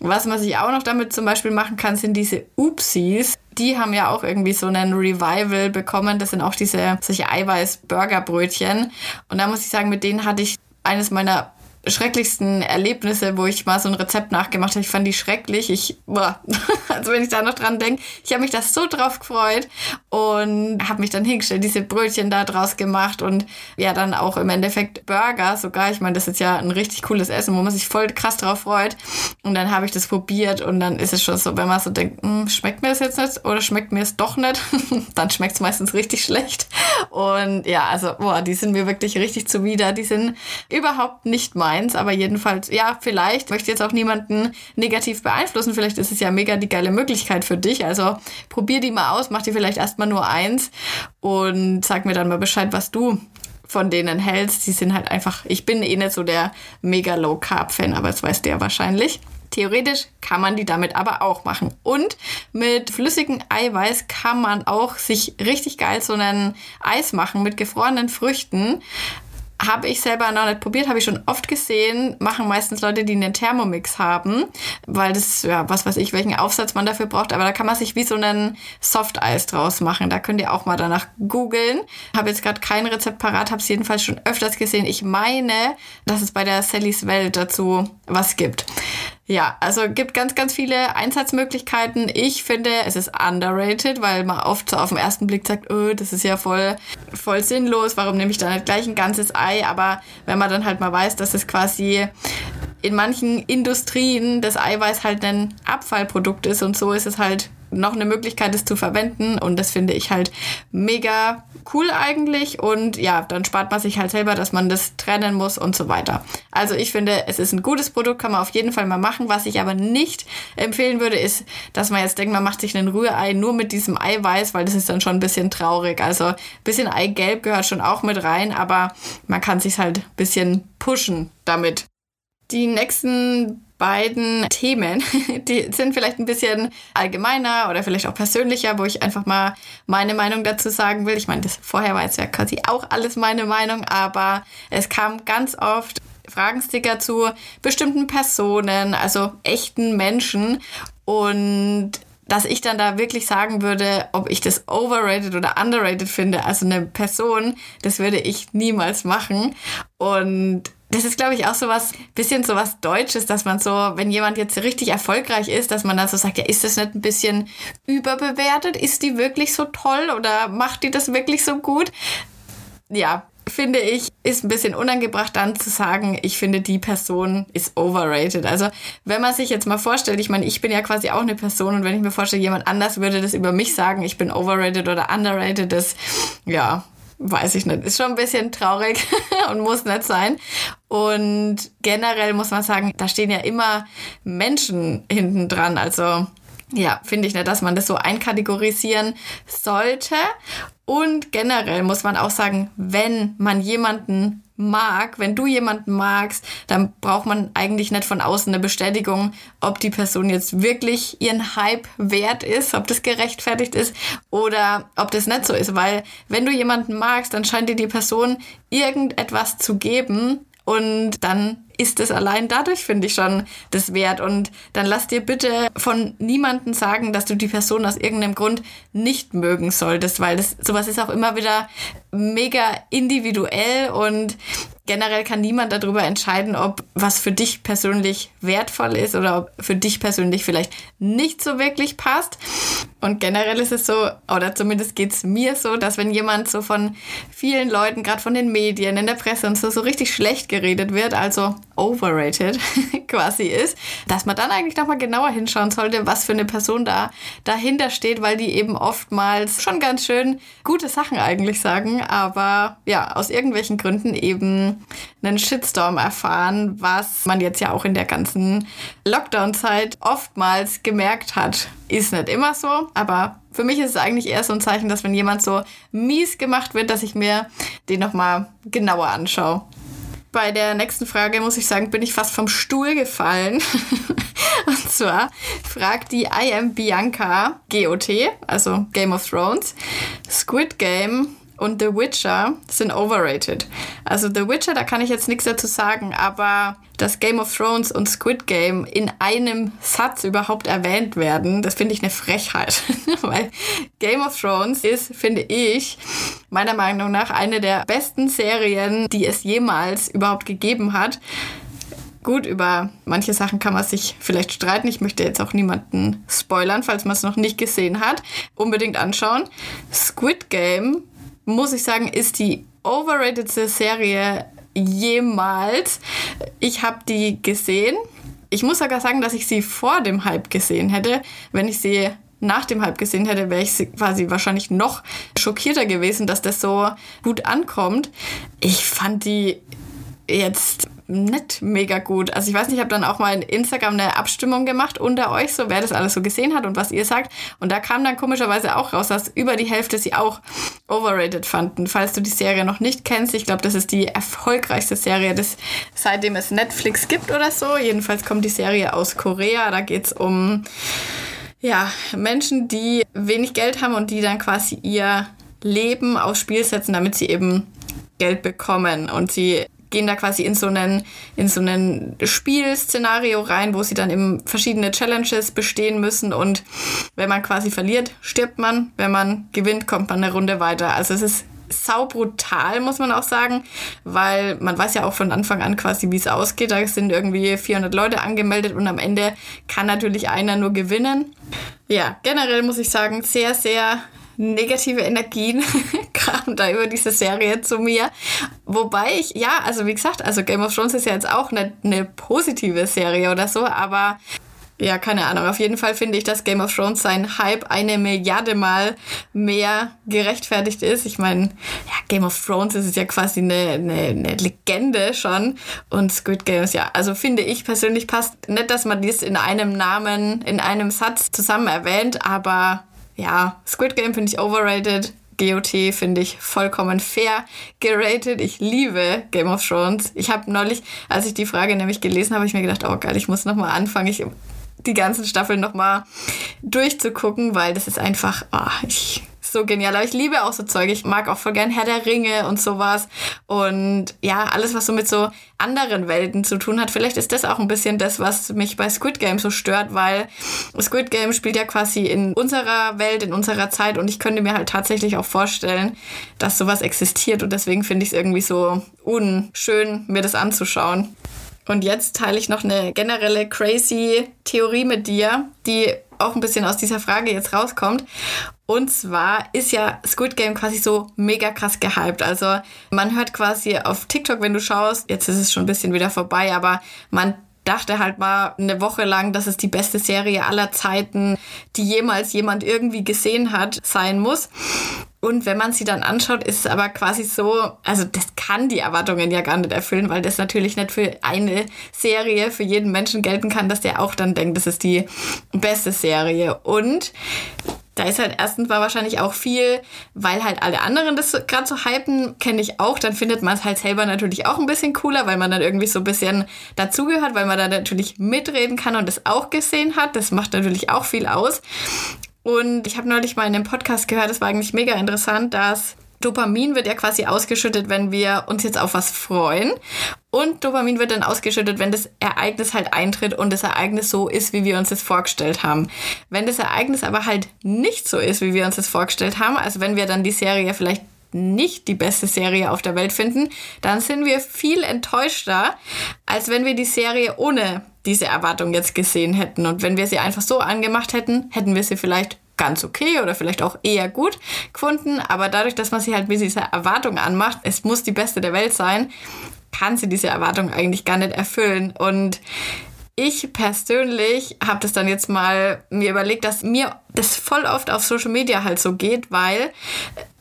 Was man sich auch noch damit zum Beispiel machen kann, sind diese Oopsies. Die haben ja auch irgendwie so einen Revival bekommen. Das sind auch diese solche Eiweiß-Burgerbrötchen. Und da muss ich sagen, mit denen hatte ich eines meiner schrecklichsten Erlebnisse, wo ich mal so ein Rezept nachgemacht habe. Ich fand die schrecklich. Ich, boah, *laughs* also wenn ich da noch dran denke, ich habe mich da so drauf gefreut und habe mich dann hingestellt, diese Brötchen da draus gemacht und ja, dann auch im Endeffekt Burger sogar. Ich meine, das ist ja ein richtig cooles Essen, wo man sich voll krass drauf freut. Und dann habe ich das probiert und dann ist es schon so, wenn man so denkt, hm, schmeckt mir das jetzt nicht oder schmeckt mir es doch nicht, *laughs* dann schmeckt es meistens richtig schlecht. Und ja, also, boah, die sind mir wirklich richtig zuwider. Die sind überhaupt nicht mein eins, aber jedenfalls, ja, vielleicht möchte jetzt auch niemanden negativ beeinflussen. Vielleicht ist es ja mega die geile Möglichkeit für dich. Also probier die mal aus, mach dir vielleicht erstmal nur eins und sag mir dann mal Bescheid, was du von denen hältst. Die sind halt einfach, ich bin eh nicht so der mega Low Carb Fan, aber das weißt du ja wahrscheinlich. Theoretisch kann man die damit aber auch machen. Und mit flüssigem Eiweiß kann man auch sich richtig geil so einen Eis machen mit gefrorenen Früchten. Habe ich selber noch nicht probiert, habe ich schon oft gesehen. Machen meistens Leute, die einen Thermomix haben, weil das, ja, was weiß ich, welchen Aufsatz man dafür braucht. Aber da kann man sich wie so einen Soft-Eis draus machen. Da könnt ihr auch mal danach googeln. Habe jetzt gerade kein Rezept parat, habe es jedenfalls schon öfters gesehen. Ich meine, dass es bei der Sallys Welt dazu was gibt. Ja, also gibt ganz, ganz viele Einsatzmöglichkeiten. Ich finde, es ist underrated, weil man oft so auf den ersten Blick sagt, oh, das ist ja voll, voll sinnlos, warum nehme ich da nicht gleich ein ganzes Ei? Aber wenn man dann halt mal weiß, dass es quasi in manchen Industrien das Eiweiß halt ein Abfallprodukt ist und so ist es halt noch eine Möglichkeit, es zu verwenden. Und das finde ich halt mega cool eigentlich. Und ja, dann spart man sich halt selber, dass man das trennen muss und so weiter. Also ich finde, es ist ein gutes Produkt, kann man auf jeden Fall mal machen. Was ich aber nicht empfehlen würde, ist, dass man jetzt denkt, man macht sich ein Rührei nur mit diesem Eiweiß, weil das ist dann schon ein bisschen traurig. Also ein bisschen Eigelb gehört schon auch mit rein, aber man kann sich halt ein bisschen pushen damit. Die nächsten beiden Themen, *laughs* die sind vielleicht ein bisschen allgemeiner oder vielleicht auch persönlicher, wo ich einfach mal meine Meinung dazu sagen will. Ich meine, das vorher war jetzt ja quasi auch alles meine Meinung, aber es kam ganz oft Fragensticker zu bestimmten Personen, also echten Menschen und dass ich dann da wirklich sagen würde, ob ich das overrated oder underrated finde. Also eine Person, das würde ich niemals machen. Und das ist, glaube ich, auch so was, bisschen so was Deutsches, dass man so, wenn jemand jetzt richtig erfolgreich ist, dass man dann so sagt, ja, ist das nicht ein bisschen überbewertet? Ist die wirklich so toll oder macht die das wirklich so gut? Ja, finde ich, ist ein bisschen unangebracht dann zu sagen, ich finde die Person ist overrated. Also wenn man sich jetzt mal vorstellt, ich meine, ich bin ja quasi auch eine Person und wenn ich mir vorstelle, jemand anders würde das über mich sagen, ich bin overrated oder underrated, das, ja, weiß ich nicht. Ist schon ein bisschen traurig *laughs* und muss nicht sein. Und generell muss man sagen, da stehen ja immer Menschen hinten dran. Also ja, finde ich nicht, dass man das so einkategorisieren sollte. Und generell muss man auch sagen, wenn man jemanden mag, wenn du jemanden magst, dann braucht man eigentlich nicht von außen eine Bestätigung, ob die Person jetzt wirklich ihren Hype wert ist, ob das gerechtfertigt ist oder ob das nicht so ist. Weil wenn du jemanden magst, dann scheint dir die Person irgendetwas zu geben und dann ist es allein dadurch, finde ich schon, das wert. Und dann lass dir bitte von niemandem sagen, dass du die Person aus irgendeinem Grund nicht mögen solltest, weil das sowas ist auch immer wieder mega individuell und generell kann niemand darüber entscheiden, ob was für dich persönlich wertvoll ist oder ob für dich persönlich vielleicht nicht so wirklich passt. Und generell ist es so, oder zumindest geht es mir so, dass wenn jemand so von vielen Leuten, gerade von den Medien, in der Presse und so, so richtig schlecht geredet wird, also overrated *laughs* quasi ist, dass man dann eigentlich nochmal genauer hinschauen sollte, was für eine Person da dahinter steht, weil die eben oftmals schon ganz schön gute Sachen eigentlich sagen, aber ja, aus irgendwelchen Gründen eben einen Shitstorm erfahren, was man jetzt ja auch in der ganzen Lockdown-Zeit oftmals gemerkt hat. Ist nicht immer so, aber für mich ist es eigentlich eher so ein Zeichen, dass wenn jemand so mies gemacht wird, dass ich mir den nochmal genauer anschaue bei der nächsten Frage, muss ich sagen, bin ich fast vom Stuhl gefallen. *laughs* Und zwar fragt die I am Bianca GOT, also Game of Thrones, Squid Game und The Witcher sind overrated. Also The Witcher, da kann ich jetzt nichts dazu sagen, aber dass Game of Thrones und Squid Game in einem Satz überhaupt erwähnt werden, das finde ich eine Frechheit. *laughs* Weil Game of Thrones ist, finde ich, meiner Meinung nach eine der besten Serien, die es jemals überhaupt gegeben hat. Gut, über manche Sachen kann man sich vielleicht streiten. Ich möchte jetzt auch niemanden spoilern, falls man es noch nicht gesehen hat. Unbedingt anschauen. Squid Game muss ich sagen, ist die overratedste Serie jemals. Ich habe die gesehen. Ich muss sogar sagen, dass ich sie vor dem Hype gesehen hätte. Wenn ich sie nach dem Hype gesehen hätte, wäre ich quasi wahrscheinlich noch schockierter gewesen, dass das so gut ankommt. Ich fand die jetzt nicht mega gut. Also ich weiß nicht, ich habe dann auch mal in Instagram eine Abstimmung gemacht unter euch, so wer das alles so gesehen hat und was ihr sagt. Und da kam dann komischerweise auch raus, dass über die Hälfte sie auch overrated fanden. Falls du die Serie noch nicht kennst, ich glaube, das ist die erfolgreichste Serie, des, seitdem es Netflix gibt oder so. Jedenfalls kommt die Serie aus Korea. Da geht es um ja, Menschen, die wenig Geld haben und die dann quasi ihr Leben aufs Spiel setzen, damit sie eben Geld bekommen. Und sie gehen da quasi in so einen, in so einen Spielszenario rein, wo sie dann eben verschiedene Challenges bestehen müssen und wenn man quasi verliert, stirbt man. Wenn man gewinnt, kommt man eine Runde weiter. Also es ist sau brutal, muss man auch sagen, weil man weiß ja auch von Anfang an quasi, wie es ausgeht. Da sind irgendwie 400 Leute angemeldet und am Ende kann natürlich einer nur gewinnen. Ja, generell muss ich sagen, sehr, sehr negative Energien *laughs* kamen da über diese Serie zu mir. Wobei ich, ja, also wie gesagt, also Game of Thrones ist ja jetzt auch eine, eine positive Serie oder so, aber ja, keine Ahnung. Auf jeden Fall finde ich, dass Game of Thrones sein Hype eine Milliarde Mal mehr gerechtfertigt ist. Ich meine, ja, Game of Thrones ist ja quasi eine, eine, eine Legende schon. Und Squid Games, ja, also finde ich persönlich passt nicht, dass man dies in einem Namen, in einem Satz zusammen erwähnt, aber ja, Squid Game finde ich overrated. GOT finde ich vollkommen fair geratet. Ich liebe Game of Thrones. Ich habe neulich, als ich die Frage nämlich gelesen habe, ich mir gedacht, oh geil, ich muss nochmal anfangen. Ich die ganzen Staffeln nochmal durchzugucken, weil das ist einfach, oh, ich so genial. Aber ich liebe auch so Zeug. Ich mag auch voll gern Herr der Ringe und sowas. Und ja, alles, was so mit so anderen Welten zu tun hat. Vielleicht ist das auch ein bisschen das, was mich bei Squid Game so stört, weil Squid Game spielt ja quasi in unserer Welt, in unserer Zeit. Und ich könnte mir halt tatsächlich auch vorstellen, dass sowas existiert. Und deswegen finde ich es irgendwie so unschön, mir das anzuschauen. Und jetzt teile ich noch eine generelle crazy Theorie mit dir, die auch ein bisschen aus dieser Frage jetzt rauskommt. Und zwar ist ja Squid Game quasi so mega krass gehypt. Also man hört quasi auf TikTok, wenn du schaust, jetzt ist es schon ein bisschen wieder vorbei, aber man dachte halt mal eine Woche lang, dass es die beste Serie aller Zeiten, die jemals jemand irgendwie gesehen hat, sein muss. Und wenn man sie dann anschaut, ist es aber quasi so, also das kann die Erwartungen ja gar nicht erfüllen, weil das natürlich nicht für eine Serie für jeden Menschen gelten kann, dass der auch dann denkt, das ist die beste Serie. Und da ist halt erstens mal wahrscheinlich auch viel, weil halt alle anderen das gerade so hypen, kenne ich auch. Dann findet man es halt selber natürlich auch ein bisschen cooler, weil man dann irgendwie so ein bisschen dazugehört, weil man da natürlich mitreden kann und das auch gesehen hat. Das macht natürlich auch viel aus. Und ich habe neulich mal in einem Podcast gehört, das war eigentlich mega interessant, dass Dopamin wird ja quasi ausgeschüttet, wenn wir uns jetzt auf was freuen. Und Dopamin wird dann ausgeschüttet, wenn das Ereignis halt eintritt und das Ereignis so ist, wie wir uns das vorgestellt haben. Wenn das Ereignis aber halt nicht so ist, wie wir uns das vorgestellt haben, also wenn wir dann die Serie vielleicht nicht die beste Serie auf der Welt finden, dann sind wir viel enttäuschter, als wenn wir die Serie ohne diese Erwartung jetzt gesehen hätten. Und wenn wir sie einfach so angemacht hätten, hätten wir sie vielleicht ganz okay oder vielleicht auch eher gut gefunden. Aber dadurch, dass man sie halt mit dieser Erwartung anmacht, es muss die beste der Welt sein, kann sie diese Erwartung eigentlich gar nicht erfüllen. Und ich persönlich habe das dann jetzt mal mir überlegt, dass mir das voll oft auf Social Media halt so geht, weil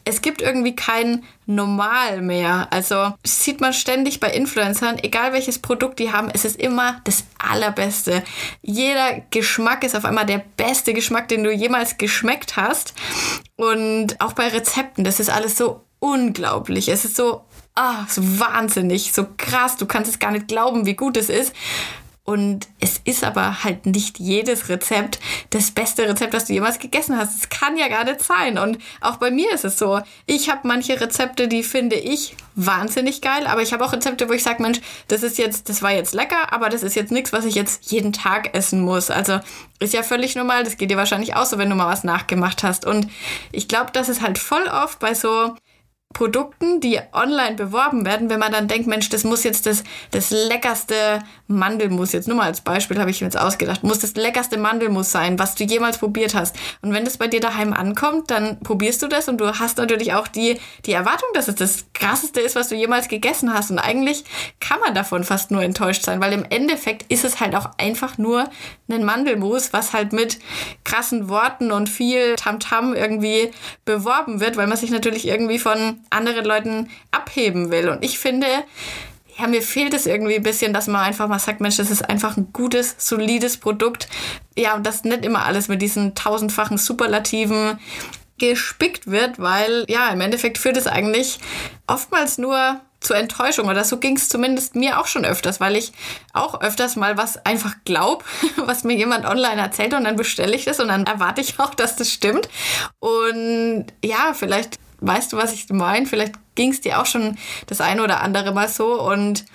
es gibt irgendwie kein Normal mehr. Also sieht man ständig bei Influencern, egal welches Produkt die haben, es ist immer das Allerbeste. Jeder Geschmack ist auf einmal der beste Geschmack, den du jemals geschmeckt hast. Und auch bei Rezepten, das ist alles so unglaublich. Es ist so, ah, so wahnsinnig, so krass. Du kannst es gar nicht glauben, wie gut es ist. Und es ist aber halt nicht jedes Rezept das beste Rezept, das du jemals gegessen hast. Es kann ja gar nicht sein. Und auch bei mir ist es so. Ich habe manche Rezepte, die finde ich wahnsinnig geil, aber ich habe auch Rezepte, wo ich sage, Mensch, das ist jetzt, das war jetzt lecker, aber das ist jetzt nichts, was ich jetzt jeden Tag essen muss. Also ist ja völlig normal. Das geht dir wahrscheinlich auch so, wenn du mal was nachgemacht hast. Und ich glaube, das ist halt voll oft bei so Produkten, die online beworben werden, wenn man dann denkt, Mensch, das muss jetzt das, das leckerste Mandelmus, jetzt nur mal als Beispiel habe ich mir jetzt ausgedacht, muss das leckerste Mandelmus sein, was du jemals probiert hast. Und wenn das bei dir daheim ankommt, dann probierst du das und du hast natürlich auch die, die Erwartung, dass es das krasseste ist, was du jemals gegessen hast. Und eigentlich kann man davon fast nur enttäuscht sein, weil im Endeffekt ist es halt auch einfach nur ein Mandelmus, was halt mit krassen Worten und viel Tamtam -Tam irgendwie beworben wird, weil man sich natürlich irgendwie von anderen Leuten abheben will. Und ich finde, ja, mir fehlt es irgendwie ein bisschen, dass man einfach mal sagt, Mensch, das ist einfach ein gutes, solides Produkt. Ja, und das nicht immer alles mit diesen tausendfachen Superlativen gespickt wird, weil ja, im Endeffekt führt es eigentlich oftmals nur zur Enttäuschung oder so ging es zumindest mir auch schon öfters, weil ich auch öfters mal was einfach glaub, *laughs* was mir jemand online erzählt und dann bestelle ich das und dann erwarte ich auch, dass das stimmt. Und ja, vielleicht weißt du, was ich meine? Vielleicht ging es dir auch schon das eine oder andere mal so. Und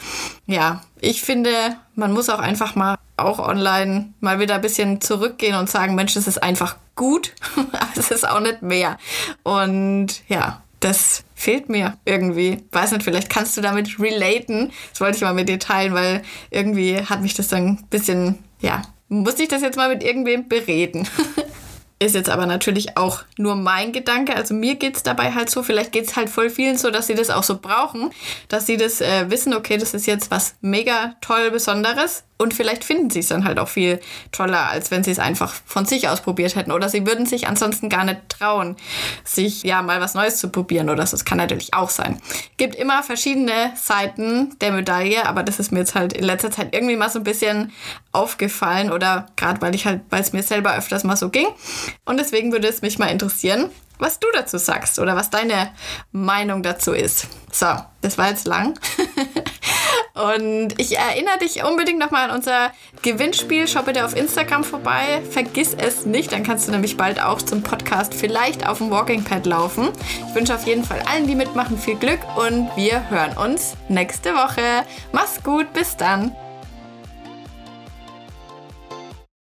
ja, ich finde, man muss auch einfach mal auch online mal wieder ein bisschen zurückgehen und sagen, Mensch, das ist einfach gut, *laughs* es ist auch nicht mehr. Und ja, das fehlt mir irgendwie. Weiß nicht, vielleicht kannst du damit relaten. Das wollte ich mal mit dir teilen, weil irgendwie hat mich das dann ein bisschen, ja, musste ich das jetzt mal mit irgendwem bereden. *laughs* Ist jetzt aber natürlich auch nur mein Gedanke. Also mir geht es dabei halt so, vielleicht geht es halt voll vielen so, dass sie das auch so brauchen, dass sie das äh, wissen, okay, das ist jetzt was mega toll Besonderes und vielleicht finden sie es dann halt auch viel toller, als wenn sie es einfach von sich aus probiert hätten. Oder sie würden sich ansonsten gar nicht trauen, sich ja mal was Neues zu probieren oder so. Das kann natürlich auch sein. Gibt immer verschiedene Seiten der Medaille, aber das ist mir jetzt halt in letzter Zeit irgendwie mal so ein bisschen aufgefallen oder gerade weil ich halt, weil es mir selber öfters mal so ging. Und deswegen würde es mich mal interessieren, was du dazu sagst oder was deine Meinung dazu ist. So, das war jetzt lang. *laughs* Und ich erinnere dich unbedingt nochmal an unser Gewinnspiel. Schau bitte auf Instagram vorbei. Vergiss es nicht, dann kannst du nämlich bald auch zum Podcast vielleicht auf dem Walking Pad laufen. Ich wünsche auf jeden Fall allen, die mitmachen, viel Glück und wir hören uns nächste Woche. Mach's gut, bis dann.